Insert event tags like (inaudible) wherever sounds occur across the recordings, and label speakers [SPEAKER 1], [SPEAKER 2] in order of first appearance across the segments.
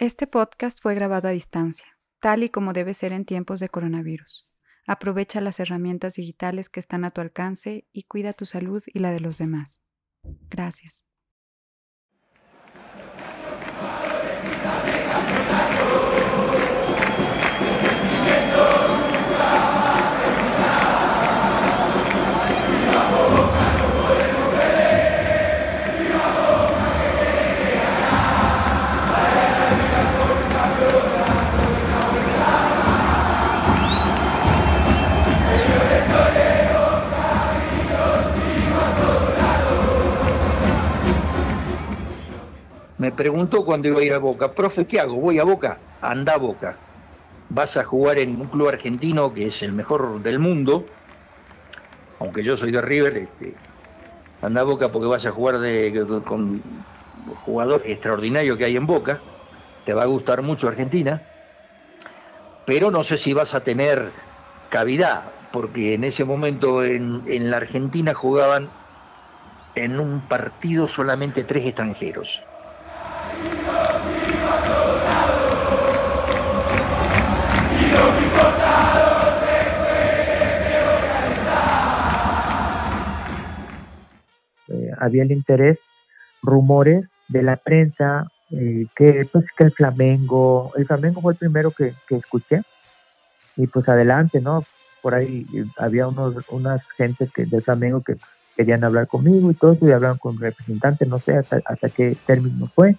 [SPEAKER 1] Este podcast fue grabado a distancia, tal y como debe ser en tiempos de coronavirus. Aprovecha las herramientas digitales que están a tu alcance y cuida tu salud y la de los demás. Gracias.
[SPEAKER 2] Me preguntó cuando iba a ir a Boca, profe, ¿qué hago? ¿Voy a Boca? Anda a Boca. Vas a jugar en un club argentino que es el mejor del mundo, aunque yo soy de River, este, anda a Boca porque vas a jugar de, con jugadores extraordinarios que hay en Boca, te va a gustar mucho Argentina, pero no sé si vas a tener cavidad, porque en ese momento en, en la Argentina jugaban en un partido solamente tres extranjeros.
[SPEAKER 3] Había el interés, rumores de la prensa, eh, que pues que el Flamengo, el Flamengo fue el primero que, escuché, y pues adelante, ¿no? Por ahí había unos, unas gentes que, del Flamengo que querían hablar conmigo y todo eso, y hablaron con representantes, no sé hasta, hasta qué término fue.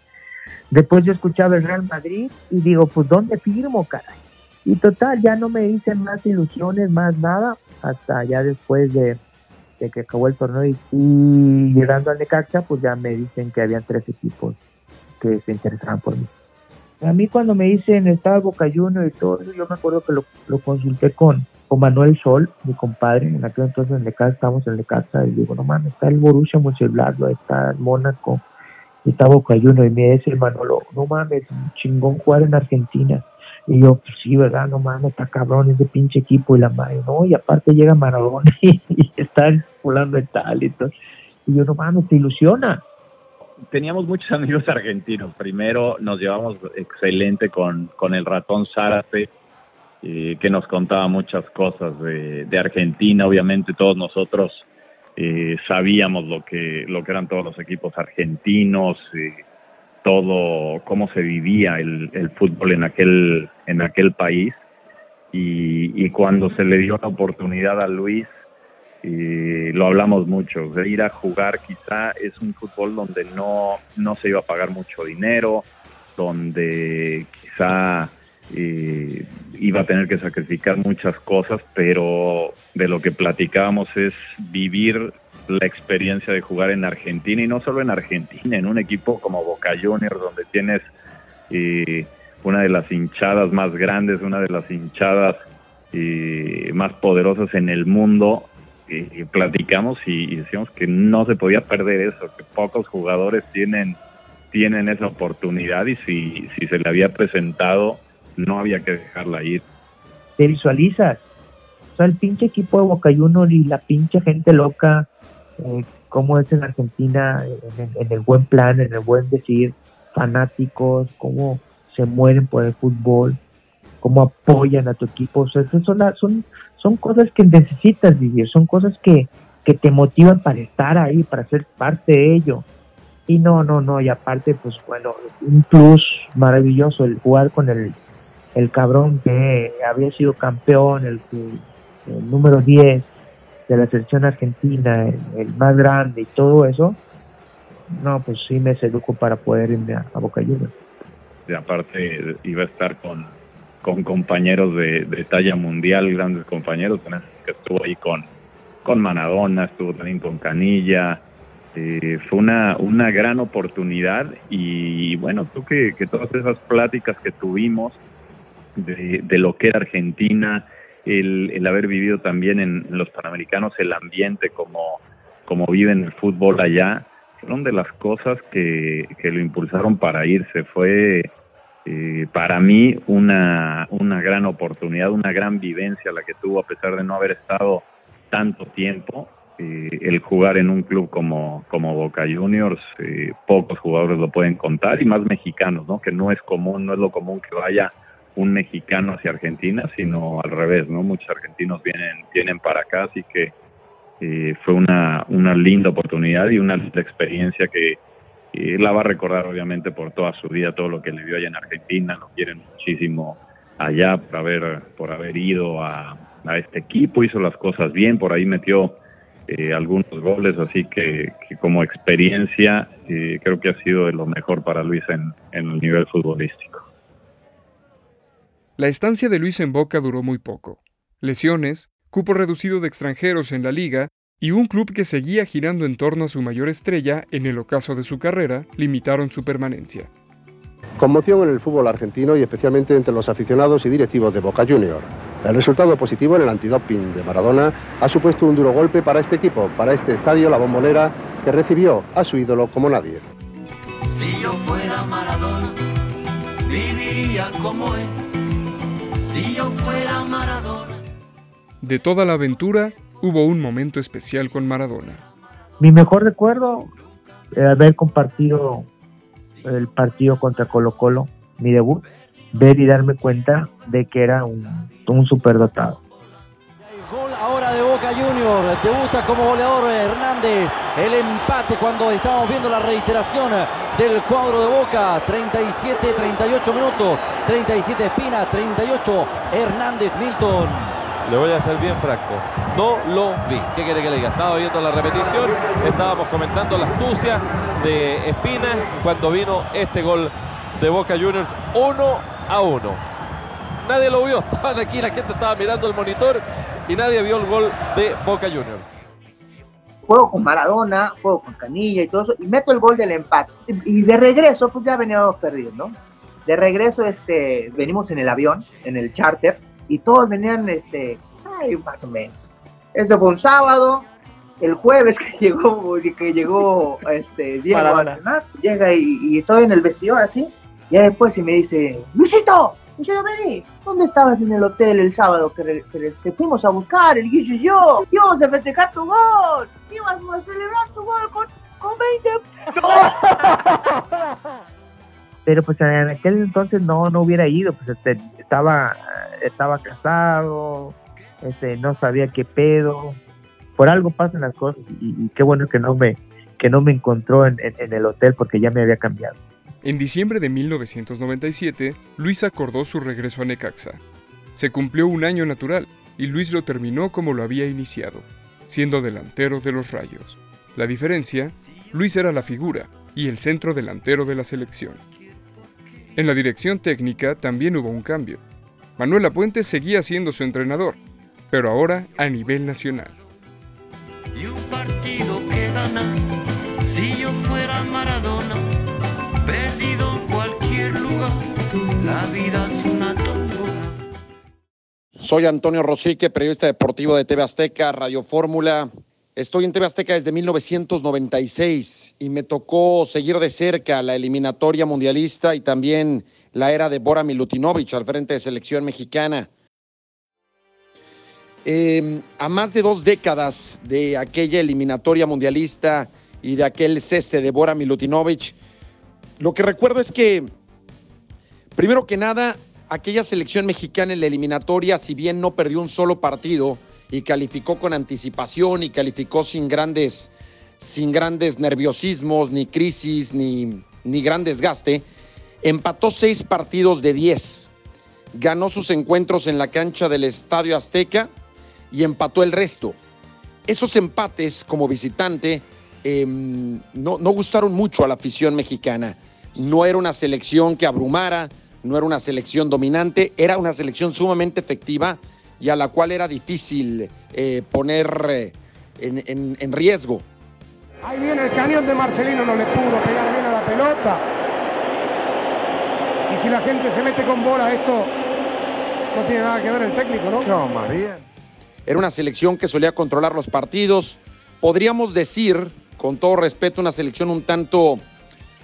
[SPEAKER 3] Después yo escuchaba el Real Madrid y digo, pues ¿dónde firmo, caray? Y total, ya no me hice más ilusiones, más nada, hasta ya después de, que acabó el torneo y, llegando al Necaxa, pues ya me dicen que habían tres equipos que se interesaban por mí. A mí cuando me dicen estaba Boca Junior y todo eso, yo me acuerdo que lo, consulté con, con Manuel Sol, mi compadre, en aquel entonces en Necaxa, estábamos en Necaxa, y digo, no mames, está el Borussia Mönchengladbach, está el Mónaco, y está Boca Junior, y me dice el Manolo, no mames, chingón jugar en Argentina. Y yo, pues sí, ¿verdad? No mames, está cabrón ese pinche equipo y la madre, no, y aparte llega Maradona (laughs) y, está volando el tal y todo. Y yo, no mames, te ilusiona.
[SPEAKER 4] Teníamos muchos (laughs) amigos argentinos. Primero nos llevamos excelente con, con el ratón Zárate, eh, que nos contaba muchas cosas de, Argentina. Obviamente todos nosotros eh, sabíamos lo que, lo que eran todos los equipos argentinos, eh, todo cómo se vivía el, el, fútbol en aquel, en aquel país. Y, y, cuando se le dio la oportunidad a Luis, eh, lo hablamos mucho, ir a jugar quizá es un fútbol donde no, no se iba a pagar mucho dinero, donde quizá eh, iba a tener que sacrificar muchas cosas, pero de lo que platicábamos es vivir la experiencia de jugar en Argentina y no solo en Argentina, en un equipo como Boca Juniors, donde tienes eh, una de las hinchadas más grandes, una de las hinchadas eh, más poderosas en el mundo. Y platicamos y, decíamos que no se podía perder eso, que pocos jugadores tienen, tienen esa oportunidad y si, si se le había presentado, no había que dejarla ir.
[SPEAKER 3] Te visualizas. O sea, el pinche equipo de Boca Juniors y la pinche gente loca eh, cómo es en Argentina, en, el buen plan, en el buen decir, fanáticos, cómo se mueren por el fútbol, cómo apoyan a tu equipo. son, son, son cosas que necesitas vivir, son cosas que, que te motivan para estar ahí, para ser parte de ello. Y no, no, no, y aparte, pues bueno, un plus maravilloso el jugar con el, el cabrón que había sido campeón, el, el número 10, de la selección argentina, el, más grande y todo eso, no, pues sí me seduco para poder irme a, Boca Juniors.
[SPEAKER 4] Y aparte iba a estar con, con compañeros de, talla mundial, grandes compañeros, que estuvo ahí con, con Manadona, estuvo también con Canilla, eh, fue una, una gran oportunidad y bueno, tú que, que todas esas pláticas que tuvimos de, de lo que era Argentina, el, haber vivido también en, los Panamericanos el ambiente como, como vive en el fútbol allá, fueron de las cosas que, lo impulsaron para irse. Fue eh, para mí una, una gran oportunidad, una gran vivencia la que tuvo a pesar de no haber estado tanto tiempo eh, el jugar en un club como, como Boca Juniors, eh, pocos jugadores lo pueden contar y más mexicanos, ¿no? Que no es común, no es lo común que vaya un mexicano hacia Argentina, sino al revés, ¿no? Muchos argentinos vienen, vienen para acá, así que eh, fue una, una linda oportunidad y una experiencia que la va a recordar obviamente por toda su vida, todo lo que le vio allá en Argentina, lo quieren muchísimo allá por haber, por haber ido a, a este equipo, hizo las cosas bien, por ahí metió eh, algunos goles, así que, como experiencia eh, creo que ha sido de lo mejor para Luis en, en el nivel futbolístico.
[SPEAKER 5] La estancia de Luis en Boca duró muy poco. Lesiones, cupo reducido de extranjeros en la liga y un club que seguía girando en torno a su mayor estrella en el ocaso de su carrera limitaron su permanencia.
[SPEAKER 6] Conmoción en el fútbol argentino y especialmente entre los aficionados y directivos de Boca Juniors. El resultado positivo en el antidoping de Maradona ha supuesto un duro golpe para este equipo, para este estadio La Bombonera, que recibió a su ídolo como nadie.
[SPEAKER 7] Si yo fuera Maradona, viviría como él. Si yo fuera Maradona.
[SPEAKER 5] De toda la aventura, hubo un momento especial con Maradona.
[SPEAKER 3] Mi mejor recuerdo es haber compartido el partido contra Colo Colo, mi debut, ver y darme cuenta de que era un, un superdotado.
[SPEAKER 8] Gol ahora de Boca Juniors, debuta como goleador Hernández, el empate cuando estábamos viendo la reiteración del cuadro de Boca, 37, 38 minutos, 37 Espina, 38 Hernández Milton.
[SPEAKER 9] Le voy a ser bien franco, no lo vi. ¿Qué quiere que le diga? Estaba viendo la repetición, estábamos comentando la astucia de Espina cuando vino este gol de Boca Juniors, uno a uno. Nadie lo vio, (laughs) estaban aquí, la gente estaba mirando el monitor y nadie vio el gol de Boca Juniors.
[SPEAKER 10] Juego con Maradona, juego con Canilla y todo eso, y meto el gol del empate. Y de regreso, pues ya veníamos perdidos, ¿no? De regreso, este, venimos en el avión, en el charter, y todos venían, este, ay, más o menos. Eso fue un sábado, el jueves que (laughs) llegó, que llegó este, Diego a llega y, estoy en el vestidor así, y después se me dice, Luisito, Luisito, vení, ¿dónde estabas en el hotel el sábado que, te fuimos a buscar, el Guillo y yo? Íbamos a festejar tu gol, íbamos a celebrar tu gol con, con 20... (laughs) (laughs) pero pues en aquel entonces no, no hubiera ido, pues este, estaba, estaba casado, este, no sabía qué pedo, por algo pasan las cosas y, qué bueno que no me, que no me encontró en, en, el hotel porque ya me había cambiado.
[SPEAKER 5] En diciembre de 1997, Luis acordó su regreso a Necaxa. Se cumplió un año natural y Luis lo terminó como lo había iniciado, siendo delantero de los Rayos. La diferencia, Luis era la figura y el centro delantero de la selección. En la dirección técnica también hubo un cambio. Manuel Apuente seguía siendo su entrenador, pero ahora a nivel nacional.
[SPEAKER 7] Y un partido que gana, si yo fuera Maradona, perdido en cualquier lugar, la vida es una tómbola.
[SPEAKER 11] Soy Antonio Rosique, periodista deportivo de TV Azteca, Radio Fórmula. Estoy en TV Azteca desde 1996 y me tocó seguir de cerca la eliminatoria mundialista y también la era de Bora Milutinovic al frente de selección mexicana. Em, a más de dos décadas de aquella eliminatoria mundialista y de aquel cese de Bora Milutinovic, lo que recuerdo es que, primero que nada, aquella selección mexicana en la eliminatoria, si bien no perdió un solo partido, y calificó con anticipación y calificó sin grandes, sin grandes nerviosismos, ni crisis, ni, ni gran desgaste. Empató seis partidos de diez. Ganó sus encuentros en la cancha del Estadio Azteca y empató el resto. Esos empates como visitante em, no, no gustaron mucho a la afición mexicana. No era una selección que abrumara, no era una selección dominante, era una selección sumamente efectiva y a la cual era difícil eh, poner eh, en, riesgo.
[SPEAKER 12] Ahí viene el cañón de Marcelino, no le pudo pegar bien a la pelota. Y si la gente se mete con bola, esto no tiene nada que ver el técnico, ¿no?
[SPEAKER 11] No, más bien. Era una selección que solía controlar los partidos. Podríamos decir, con todo respeto, una selección un tanto,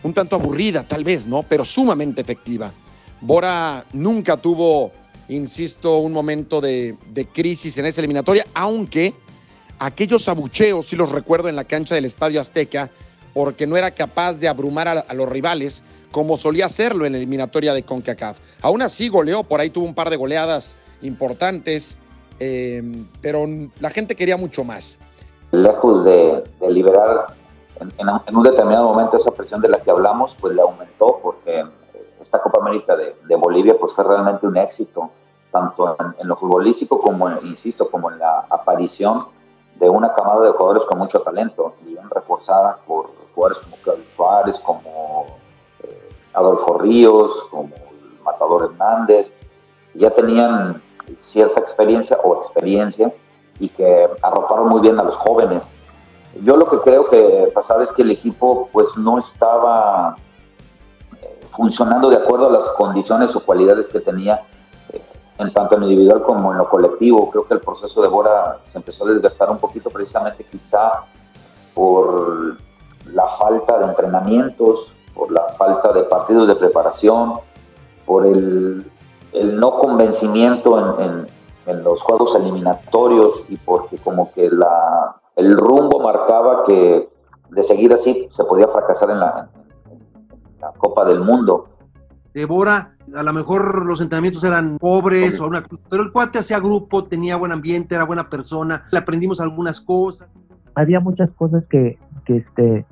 [SPEAKER 11] un tanto aburrida, tal vez, ¿no? Pero sumamente efectiva. Bora nunca tuvo insisto, un momento de, crisis en esa eliminatoria, aunque aquellos abucheos, sí los recuerdo en la cancha del Estadio Azteca, porque no era capaz de abrumar a, los rivales como solía hacerlo en la eliminatoria de CONCACAF. Aún así goleó, por ahí tuvo un par de goleadas importantes, eh, pero la gente quería mucho más.
[SPEAKER 13] Lejos de, liberar en, un determinado momento esa presión de la que hablamos, pues le aumentó porque esta Copa América de, de Bolivia pues fue realmente un éxito, tanto en, lo futbolístico como, en, insisto, como en la aparición de una camada de jugadores con mucho talento y bien reforzada por jugadores como Claudio Suárez, como eh, Adolfo Ríos, como Matador Hernández, ya tenían cierta experiencia o experiencia y que arroparon muy bien a los jóvenes. Yo lo que creo que pasaba es que el equipo pues no estaba funcionando de acuerdo a las condiciones o cualidades que tenía eh, en tanto en lo individual como en lo colectivo. Creo que el proceso de Bora se empezó a desgastar un poquito precisamente quizá por la falta de entrenamientos, por la falta de partidos de preparación, por el, el no convencimiento en, en, en, los juegos eliminatorios y porque como que la, el rumbo marcaba que de seguir así se podía fracasar en la, la Copa del Mundo.
[SPEAKER 14] De Bora, a lo mejor los entrenamientos eran pobres, o una, pero el cuate hacía grupo, tenía buen ambiente, era buena persona, le aprendimos algunas cosas.
[SPEAKER 3] Había muchas cosas que, que, este,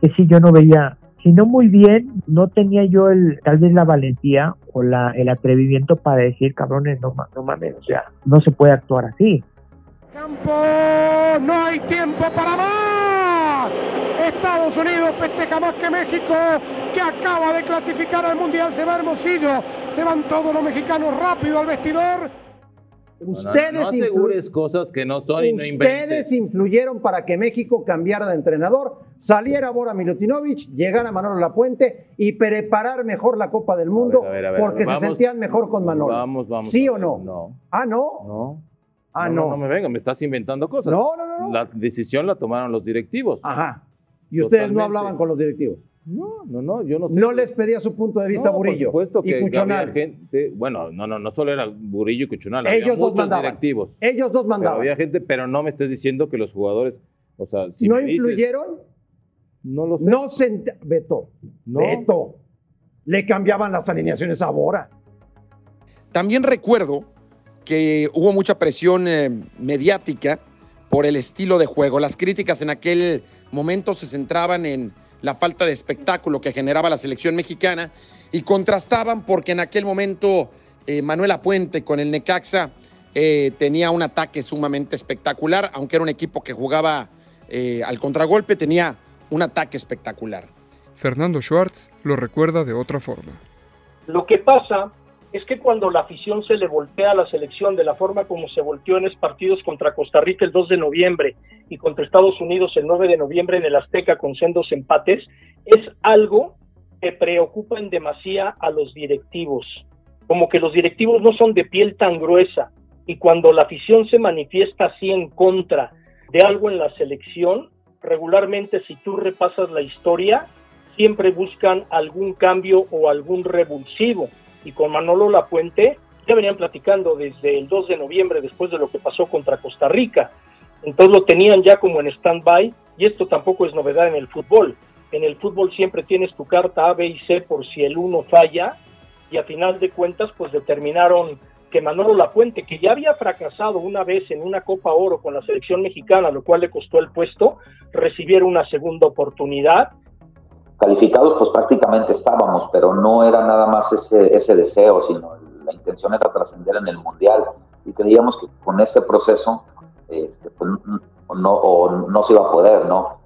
[SPEAKER 3] que sí yo no veía, si no muy bien, no tenía yo el, tal vez la valentía o la, el atrevimiento para decir, cabrones, no, no mames, o sea, no se puede actuar así.
[SPEAKER 12] Campo, no hay tiempo para más. Estados Unidos festeja más que México, que acaba de clasificar al Mundial. Se va Hermosillo, se van todos los mexicanos rápido al vestidor.
[SPEAKER 15] Ustedes,
[SPEAKER 16] no, no asegures cosas que no son y no.
[SPEAKER 15] Ustedes influyeron para que México cambiara de entrenador, saliera Bora Milutinovic, llegara Manolo Lapuente y preparar mejor la Copa del Mundo
[SPEAKER 16] A ver, a ver, a ver,
[SPEAKER 15] porque
[SPEAKER 16] vamos,
[SPEAKER 15] se sentían mejor con Manolo.
[SPEAKER 16] Vamos, vamos.
[SPEAKER 15] ¿Sí o no?
[SPEAKER 16] No.
[SPEAKER 15] Ah, no.
[SPEAKER 16] No.
[SPEAKER 15] Ah,
[SPEAKER 16] no,
[SPEAKER 15] no.
[SPEAKER 16] no. me venga, me estás inventando cosas.
[SPEAKER 15] No, no, no, no.
[SPEAKER 16] La decisión la tomaron los directivos.
[SPEAKER 15] Ajá. Y ustedes no hablaban con los directivos.
[SPEAKER 16] No, no, no, yo no.
[SPEAKER 15] No les pedía su punto de vista
[SPEAKER 16] No,
[SPEAKER 15] Burillo
[SPEAKER 16] Por supuesto
[SPEAKER 15] y
[SPEAKER 16] que
[SPEAKER 15] Cuchonal.
[SPEAKER 16] había gente, bueno, no, no, no solo era Burillo y Cuchonal,
[SPEAKER 15] Ellos
[SPEAKER 16] había
[SPEAKER 15] dos
[SPEAKER 16] muchos
[SPEAKER 15] mandaban.
[SPEAKER 16] directivos.
[SPEAKER 15] Ellos dos
[SPEAKER 16] Pero
[SPEAKER 15] mandaban.
[SPEAKER 16] había gente, pero no me estés diciendo que los jugadores, o sea, si
[SPEAKER 15] ¿No
[SPEAKER 16] me dices-
[SPEAKER 15] influyeron?
[SPEAKER 16] no lo sé.
[SPEAKER 15] No se Beto.
[SPEAKER 16] No.
[SPEAKER 15] Beto. Le cambiaban las alineaciones a Bora.
[SPEAKER 11] También recuerdo que hubo mucha presión eh, mediática por el estilo de juego. Las críticas en aquel momento se centraban en la falta de espectáculo que generaba la selección mexicana y contrastaban porque en aquel momento eh, Manuel Apuente con el Necaxa eh, tenía un ataque sumamente espectacular, aunque era un equipo que jugaba eh, al contragolpe, tenía un ataque espectacular.
[SPEAKER 5] Fernando Schwartz lo recuerda de otra forma.
[SPEAKER 17] Lo que pasa es que cuando la afición se le voltea a la selección de la forma como se volteó en los partidos contra Costa Rica el 2 de noviembre y contra Estados Unidos el 9 de noviembre en el Azteca con sendos empates, es algo que preocupa en demasía a los directivos. Como que los directivos no son de piel tan gruesa y cuando la afición se manifiesta así en contra de algo en la selección, regularmente si tú repasas la historia, siempre buscan algún cambio o algún revulsivo. Y con Manolo Lapuente ya venían platicando desde el 2 de noviembre, después de lo que pasó contra Costa Rica. Entonces lo tenían ya como en stand-by y esto tampoco es novedad en el fútbol. En el fútbol siempre tienes tu carta A, B y C por si el uno falla y a final de cuentas pues determinaron que Manolo Lapuente, que ya había fracasado una vez en una Copa Oro con la selección mexicana, lo cual le costó el puesto, recibiera una segunda oportunidad
[SPEAKER 13] Calificados pues prácticamente estábamos, pero no era nada más ese, ese deseo, sino la intención era trascender en el Mundial y creíamos que con este proceso este, pues, no, no se iba a poder, ¿no?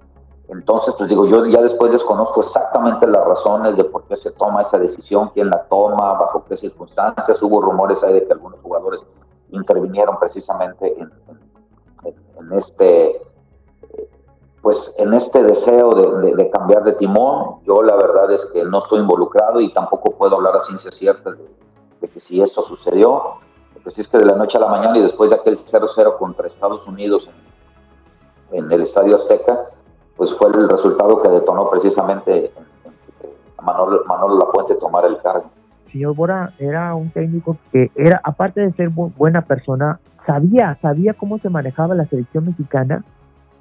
[SPEAKER 13] Entonces, pues digo, yo ya después desconozco exactamente las razones de por qué se toma esa decisión, quién la toma, bajo qué circunstancias. Hubo rumores ahí de que algunos jugadores intervinieron precisamente en, en, en este pues en este deseo de, de, de, cambiar de timón, yo la verdad es que no estoy involucrado y tampoco puedo hablar a ciencia cierta de, de que si esto sucedió, porque si es que de la noche a la mañana y después de aquel 0-0 contra Estados Unidos en, en, el Estadio Azteca, pues fue el resultado que detonó precisamente a Manolo, Manolo Lapuente tomar el cargo.
[SPEAKER 3] Señor Bora era un técnico que era, aparte de ser bu buena persona, sabía, sabía cómo se manejaba la selección mexicana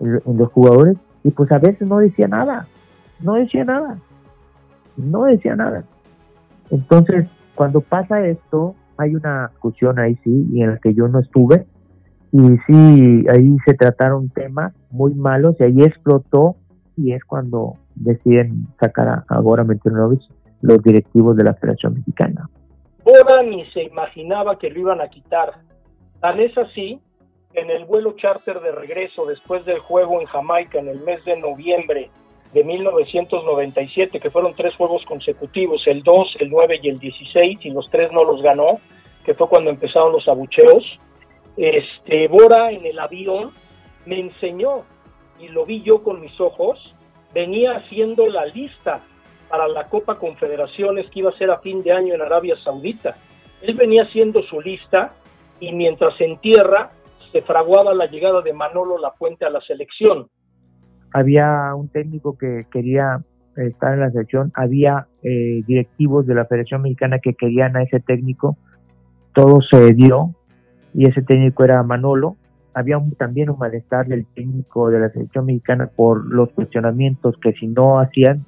[SPEAKER 3] en, los jugadores y pues a veces no decía nada, no decía nada, no decía nada. Entonces, cuando pasa esto, hay una discusión ahí sí, y en la que yo no estuve, y sí, ahí se trataron temas muy malos, y ahí explotó, y es cuando deciden sacar a, a Goran los directivos de la Federación Mexicana.
[SPEAKER 17] Bora ni se imaginaba que lo iban a quitar. Tan es así en el vuelo charter de regreso después del juego en Jamaica en el mes de noviembre de 1997, que fueron tres juegos consecutivos, el 2, el 9 y el 16, y los tres no los ganó, que fue cuando empezaron los abucheos. Este, Bora en el avión me enseñó, y lo vi yo con mis ojos, venía haciendo la lista para la Copa Confederaciones que iba a ser a fin de año en Arabia Saudita. Él venía haciendo su lista y mientras en tierra se fraguaba la llegada de Manolo Lapuente a la selección.
[SPEAKER 3] Había un técnico que quería estar en la selección, había eh, directivos de la Federación Mexicana que querían a ese técnico, todo se dio y ese técnico era Manolo. Había también un malestar del técnico de la selección mexicana por los cuestionamientos que si no hacían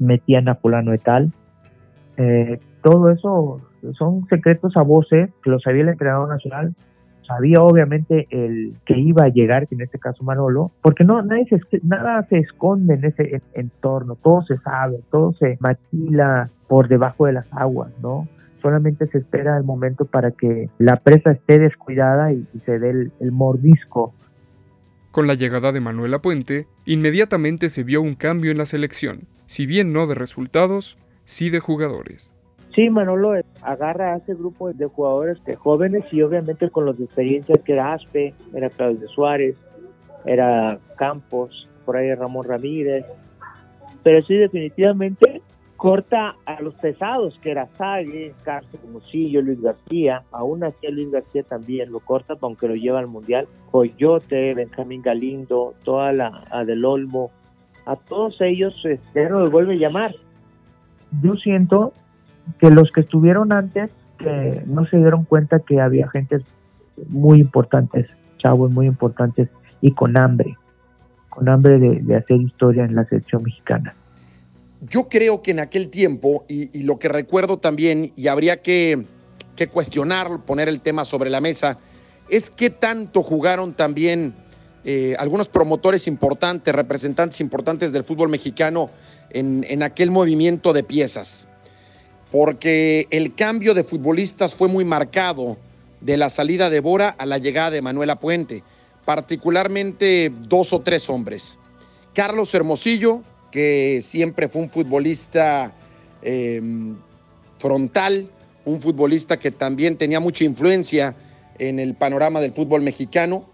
[SPEAKER 3] metían a fulano de tal. Eh, todo eso son secretos a voces que lo sabía el entrenador nacional, sabía obviamente el que iba a llegar, que en este caso Manolo, porque no nada se esconde en ese entorno, todo se sabe, todo se maquila por debajo de las aguas, ¿no? Solamente se espera el momento para que la presa esté descuidada y, se dé el, el mordisco
[SPEAKER 5] con la llegada de Manuela Puente, inmediatamente se vio un cambio en la selección, si bien no de resultados, sí de jugadores.
[SPEAKER 3] Sí, Manolo agarra a ese grupo de jugadores de jóvenes y obviamente con los de experiencia que era Aspe, era Claudio Suárez, era Campos, por ahí Ramón Ramírez, pero sí definitivamente corta a los pesados, que era Sague, Carlos Musillo, Luis García, aún así Luis García también lo corta, aunque lo lleva al Mundial, Coyote, Benjamín Galindo, toda la a Del Olmo, a todos ellos este, no los vuelve a llamar. Yo siento que los que estuvieron antes, que no se dieron cuenta que había gente muy importantes, chavos muy importantes y con hambre, con hambre de, hacer historia en la selección mexicana
[SPEAKER 11] yo creo que en aquel tiempo, y, y lo que recuerdo también, y habría que, que, cuestionar, poner el tema sobre la mesa, es qué tanto jugaron también eh, algunos promotores importantes, representantes importantes del fútbol mexicano en, en aquel movimiento de piezas. Porque el cambio de futbolistas fue muy marcado de la salida de Bora a la llegada de Manuela Puente, particularmente dos o tres hombres. Carlos Hermosillo, que siempre fue un futbolista eh, frontal, un futbolista que también tenía mucha influencia en el panorama del fútbol mexicano.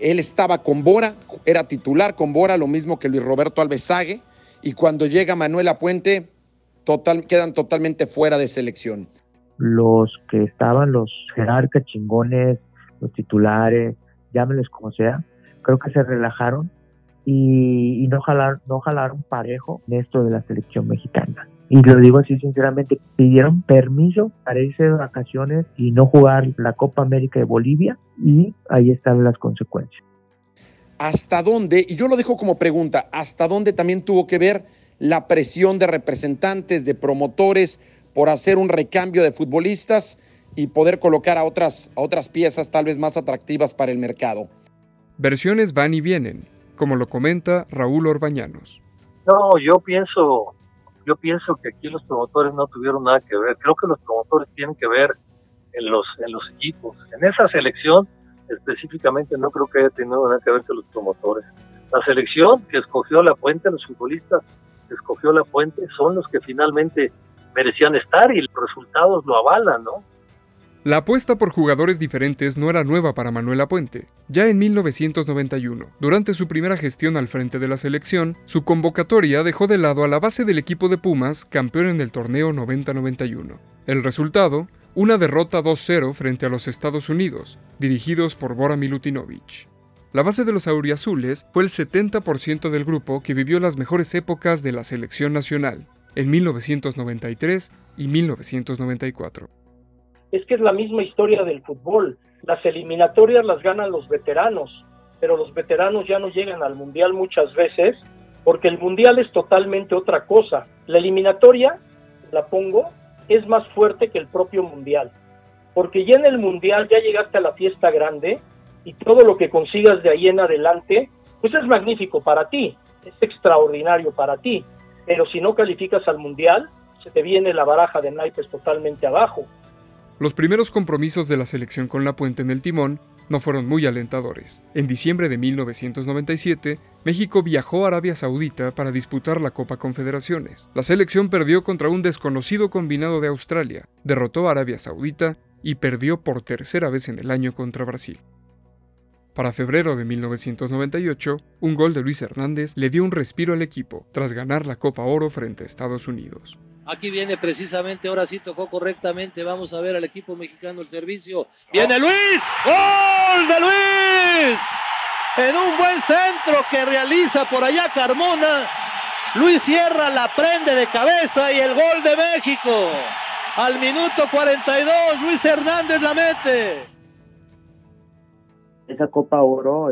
[SPEAKER 11] Él estaba con Bora, era titular con Bora, lo mismo que Luis Roberto Alvesague, y cuando llega Manuela Puente, total, quedan totalmente fuera de selección.
[SPEAKER 3] Los que estaban, los jerarcas chingones, los titulares, llámenles como sea, creo que se relajaron y, y, no jalar no jalaron parejo en esto de la selección mexicana. Y lo digo así sinceramente, pidieron permiso para irse de vacaciones y no jugar la Copa América de Bolivia y ahí están las consecuencias.
[SPEAKER 11] ¿Hasta dónde? Y yo lo dejo como pregunta, ¿hasta dónde también tuvo que ver la presión de representantes, de promotores por hacer un recambio de futbolistas y poder colocar a otras, a otras piezas tal vez más atractivas para el mercado?
[SPEAKER 5] Versiones van y vienen como lo comenta Raúl Orbañanos.
[SPEAKER 18] No, yo pienso, yo pienso que aquí los promotores no tuvieron nada que ver. Creo que los promotores tienen que ver en los, en los equipos. En esa selección específicamente no creo que haya tenido nada que ver con los promotores. La selección que escogió la puente, los futbolistas escogió la puente, son los que finalmente merecían estar y los resultados lo avalan, ¿no?
[SPEAKER 5] La apuesta por jugadores diferentes no era nueva para Manuela Puente. Ya en 1991, durante su primera gestión al frente de la selección, su convocatoria dejó de lado a la base del equipo de Pumas, campeón en el torneo 90-91. El resultado, una derrota 2-0 frente a los Estados Unidos, dirigidos por Bora Milutinovic. La base de los auriazules fue el 70% del grupo que vivió las mejores épocas de la selección nacional, en 1993 y 1994
[SPEAKER 17] es que es la misma historia del fútbol. Las eliminatorias las ganan los veteranos, pero los veteranos ya no llegan al Mundial muchas veces porque el Mundial es totalmente otra cosa. La eliminatoria, la pongo, es más fuerte que el propio Mundial, porque ya en el Mundial ya llegaste a la fiesta grande y todo lo que consigas de ahí en adelante, pues es magnífico para ti, es extraordinario para ti, pero si no calificas al Mundial, se te viene la baraja de naipes totalmente abajo.
[SPEAKER 5] Los primeros compromisos de la selección con La Puente en el timón no fueron muy alentadores. En diciembre de 1997, México viajó a Arabia Saudita para disputar la Copa Confederaciones. La selección perdió contra un desconocido combinado de Australia, derrotó a Arabia Saudita y perdió por tercera vez en el año contra Brasil. Para febrero de 1998, un gol de Luis Hernández le dio un respiro al equipo tras ganar la Copa Oro frente a Estados Unidos.
[SPEAKER 19] Aquí viene precisamente, ahora sí tocó correctamente. Vamos a ver al equipo mexicano el servicio. Viene Luis. ¡Gol de Luis! En un buen centro que realiza por allá Carmona. Luis Sierra la prende de cabeza y el gol de México. Al minuto 42, Luis Hernández la mete
[SPEAKER 3] esa Copa Oro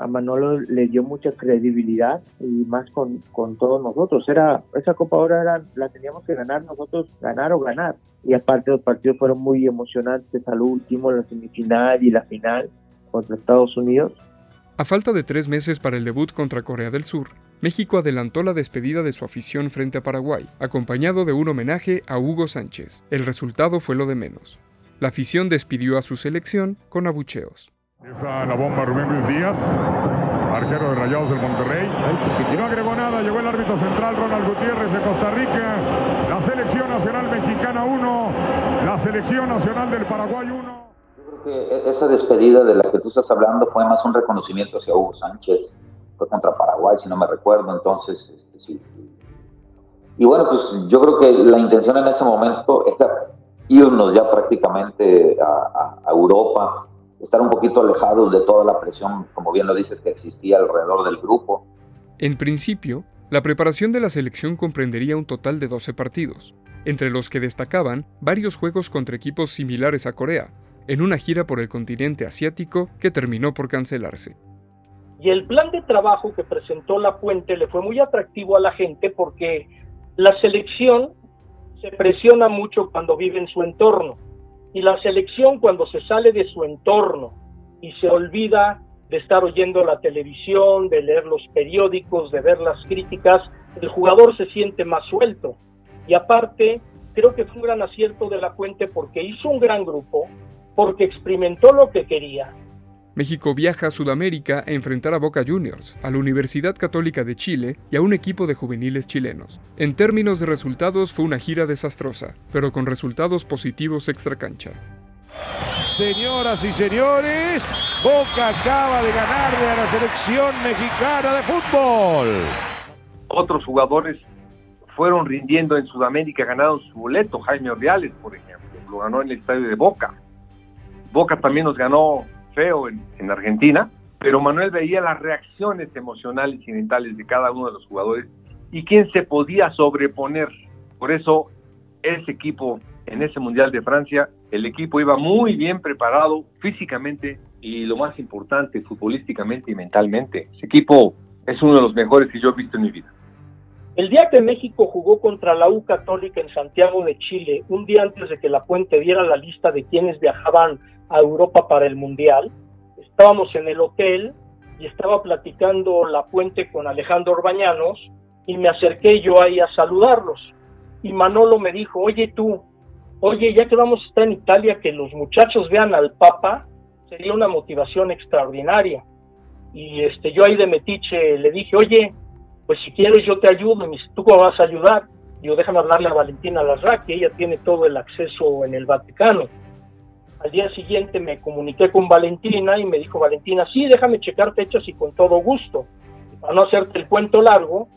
[SPEAKER 3] a Manolo le dio mucha credibilidad y más con, con todos nosotros. Era esa Copa Oro era, la teníamos que ganar nosotros, ganar o ganar. Y aparte los partidos fueron muy emocionantes al último, la semifinal y la final contra Estados Unidos.
[SPEAKER 5] A falta de tres meses para el debut contra Corea del Sur, México adelantó la despedida de su afición frente a Paraguay, acompañado de un homenaje a Hugo Sánchez. El resultado fue lo de menos. La afición despidió a su selección con abucheos.
[SPEAKER 20] Esa la bomba Rubén Luis Díaz, arquero de Rayados del Monterrey. Y no agregó nada, llegó el árbitro central Ronald Gutiérrez de Costa Rica. La selección nacional mexicana 1, la selección nacional del Paraguay 1.
[SPEAKER 13] Yo creo que e-, esa despedida de la que tú estás hablando fue más un reconocimiento hacia Hugo Sánchez. Fue contra Paraguay, si no me recuerdo, entonces este, sí. Y bueno, pues yo creo que la intención en ese momento era irnos ya prácticamente a Europa estar un poquito alejados de toda la presión, como bien lo dices, que existía alrededor del grupo.
[SPEAKER 5] En principio, la preparación de la selección comprendería un total de 12 partidos, entre los que destacaban varios juegos contra equipos similares a Corea, en una gira por el continente asiático que terminó por cancelarse.
[SPEAKER 17] Y el plan de trabajo que presentó La Puente le fue muy atractivo a la gente porque la selección se presiona mucho cuando vive en su entorno y la selección cuando se sale de su entorno y se olvida de estar oyendo la televisión, de leer los periódicos, de ver las críticas, el jugador se siente más suelto. Y aparte, creo que fue un gran acierto de la Puente porque hizo un gran grupo, porque experimentó lo que quería,
[SPEAKER 5] México viaja a Sudamérica a enfrentar a Boca Juniors, a la Universidad Católica de Chile y a un equipo de juveniles chilenos. En términos de resultados fue una gira desastrosa, pero con resultados positivos extra cancha.
[SPEAKER 12] Señoras y señores, Boca acaba de ganarle a la selección mexicana de fútbol.
[SPEAKER 21] Otros jugadores fueron rindiendo en Sudamérica, ganaron su boleto. Jaime Ordiales, por ejemplo, lo ganó en el estadio de Boca. Boca también nos ganó feo en, Argentina, pero Manuel veía las reacciones emocionales y mentales de cada uno de los jugadores y quién se podía sobreponer. Por eso ese equipo en ese Mundial de Francia, el equipo iba muy bien preparado físicamente y lo más importante, futbolísticamente y mentalmente. Ese equipo es uno de los mejores que yo he visto en mi vida.
[SPEAKER 17] El día que México jugó contra la U Católica en Santiago de Chile, un día antes de que la Puente diera la lista de quienes viajaban a Europa para el Mundial. Estábamos en el hotel y estaba platicando la puente con Alejandro Orbañanos y me acerqué yo ahí a saludarlos. Y Manolo me dijo, oye tú, oye, ya que vamos a estar en Italia, que los muchachos vean al Papa, sería una motivación extraordinaria. Y este, yo ahí de metiche le dije, oye, pues si quieres yo te ayudo. Y me dice, ¿tú cómo vas a ayudar? Yo déjame hablarle a Valentina Larraqui, ella tiene todo el acceso en el Vaticano. Al día siguiente me comuniqué con Valentina y me dijo Valentina, sí, déjame checar fechas y con todo gusto. para no hacerte el cuento largo,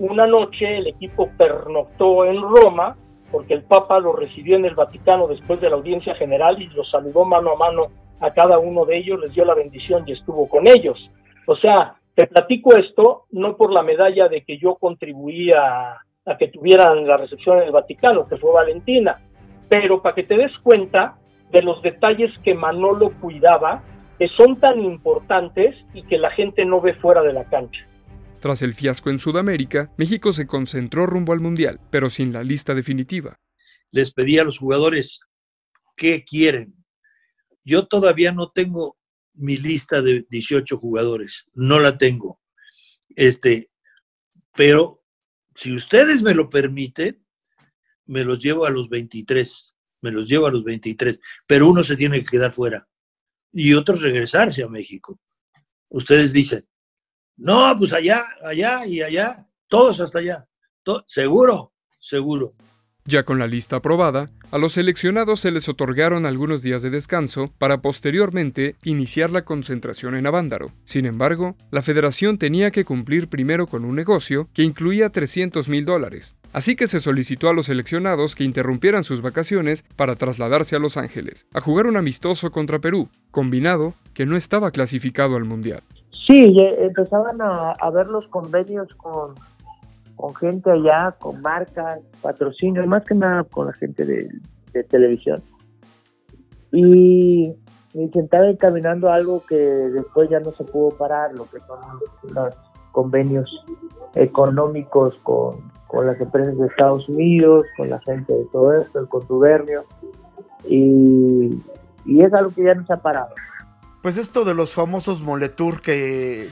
[SPEAKER 17] una noche el equipo pernoctó en Roma porque el Papa lo recibió en el Vaticano después de la audiencia general y los saludó mano a mano a cada uno de ellos, les dio la bendición y estuvo con ellos. O sea, te platico esto no por la medalla de que yo contribuía a, a que tuvieran la recepción en el Vaticano, que fue Valentina, pero para que te des cuenta de los detalles que Manolo cuidaba, que son tan importantes y que la gente no ve fuera de la cancha.
[SPEAKER 5] Tras el fiasco en Sudamérica, México se concentró rumbo al Mundial, pero sin la lista definitiva.
[SPEAKER 22] Les pedí a los jugadores qué quieren. Yo todavía no tengo mi lista de 18 jugadores, no la tengo. Este, pero si ustedes me lo permiten, me los llevo a los 23, me los llevo a los 23, pero uno se tiene que quedar fuera y otros regresarse a México. Ustedes dicen, no, pues allá, allá y allá, todos hasta allá. seguro, seguro.
[SPEAKER 5] Ya con la lista aprobada, a los seleccionados se les otorgaron algunos días de descanso para posteriormente iniciar la concentración en Avándaro. Sin embargo, la federación tenía que cumplir primero con un negocio que incluía 300 mil dólares. Así que se solicitó a los seleccionados que interrumpieran sus vacaciones para trasladarse a Los Ángeles, a jugar un amistoso contra Perú, combinado que no estaba clasificado al Mundial.
[SPEAKER 3] Sí, empezaban a, ver los convenios con, gente allá, con marcas, patrocinios, más que nada con la gente de, televisión. Y intentaba encaminando algo que después ya no se pudo parar, lo que son los, convenios económicos con, con, las empresas de Estados Unidos, con la gente de todo esto, el contubernio. Y, y es algo que ya no se ha parado.
[SPEAKER 23] Pues esto de los famosos Moletour que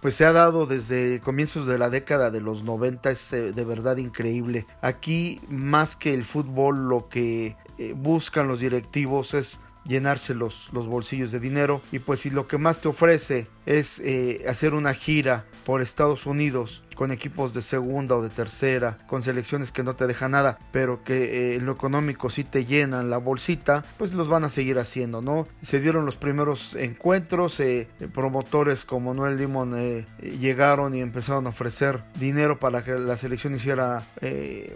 [SPEAKER 23] pues se ha dado desde comienzos de la década de los 90 es eh, de verdad increíble. Aquí más que el fútbol lo que eh, buscan los directivos es llenarse los, los, bolsillos de dinero y pues si lo que más te ofrece es eh, hacer una gira por Estados Unidos con equipos de segunda o de tercera, con selecciones que no te dejan nada, pero que eh, en lo económico sí te llenan la bolsita, pues los van a seguir haciendo, ¿no? Se dieron los primeros encuentros, eh, promotores como Noel Limón llegaron y empezaron a ofrecer dinero para que la selección hiciera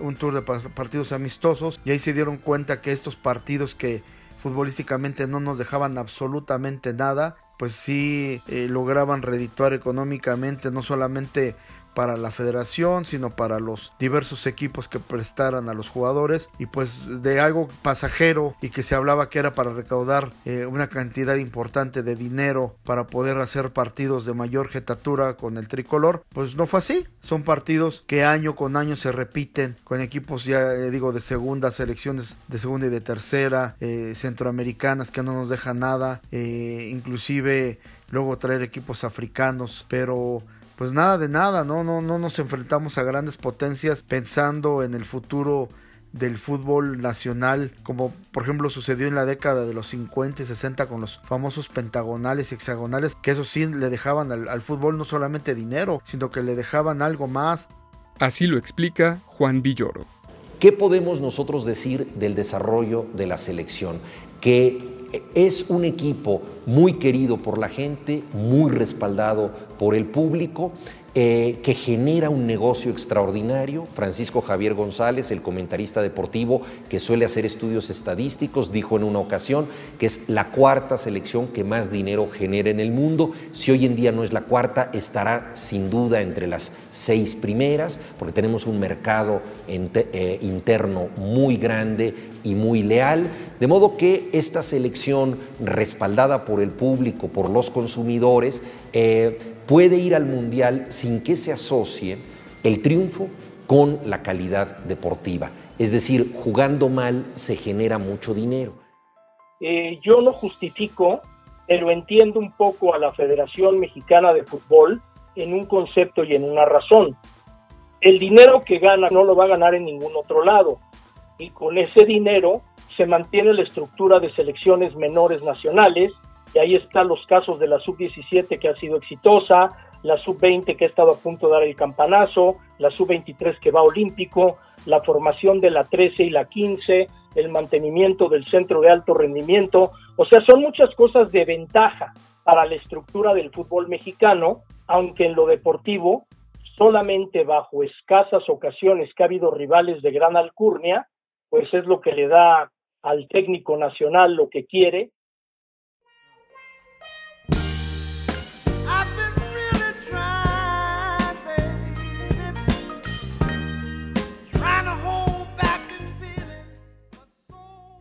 [SPEAKER 23] un tour de partidos amistosos y ahí se dieron cuenta que estos partidos que futbolísticamente no nos dejaban absolutamente nada, pues sí eh, lograban redituar económicamente no solamente para la federación, sino para los diversos equipos que prestaran a los jugadores y pues de algo pasajero y que se hablaba que era para recaudar eh, una cantidad importante de dinero para poder hacer partidos de mayor jetatura con el tricolor, pues no fue así. Son partidos que año con año se repiten con equipos ya eh, digo de segunda, selecciones de segunda y de tercera, eh, centroamericanas que no nos dejan nada, inclusive luego traer equipos africanos, pero pues nada de nada, ¿no? No, no nos enfrentamos a grandes potencias pensando en el futuro del fútbol nacional, como por ejemplo sucedió en la década de los 50 y 60 con los famosos pentagonales y hexagonales, que eso sí le dejaban al, al fútbol no solamente dinero, sino que le dejaban algo más.
[SPEAKER 5] Así lo explica Juan Villoro.
[SPEAKER 24] ¿Qué podemos nosotros decir del desarrollo de la selección? Que es un equipo muy querido por la gente, muy respaldado por el público, eh, que genera un negocio extraordinario. Francisco Javier González, el comentarista deportivo que suele hacer estudios estadísticos, dijo en una ocasión que es la cuarta selección que más dinero genera en el mundo. Si hoy en día no es la cuarta, estará sin duda entre las seis primeras, porque tenemos un mercado eh, interno muy grande y muy leal. De modo que esta selección respaldada por el público, por los consumidores, eh, puede ir al Mundial sin que se asocie el triunfo con la calidad deportiva. Es decir, jugando mal se genera mucho dinero.
[SPEAKER 17] Eh, yo no justifico, pero entiendo un poco a la Federación Mexicana de Fútbol en un concepto y en una razón. El dinero que gana no lo va a ganar en ningún otro lado. Y con ese dinero se mantiene la estructura de selecciones menores nacionales y ahí están los casos de la sub-17 que ha sido exitosa, la sub-20 que ha estado a punto de dar el campanazo, la sub-23 que va olímpico, la formación de la 13 y la 15, el mantenimiento del centro de alto rendimiento. O sea, son muchas cosas de ventaja para la estructura del fútbol mexicano, aunque en lo deportivo, solamente bajo escasas ocasiones que ha habido rivales de gran alcurnia, pues es lo que le da al técnico nacional lo que quiere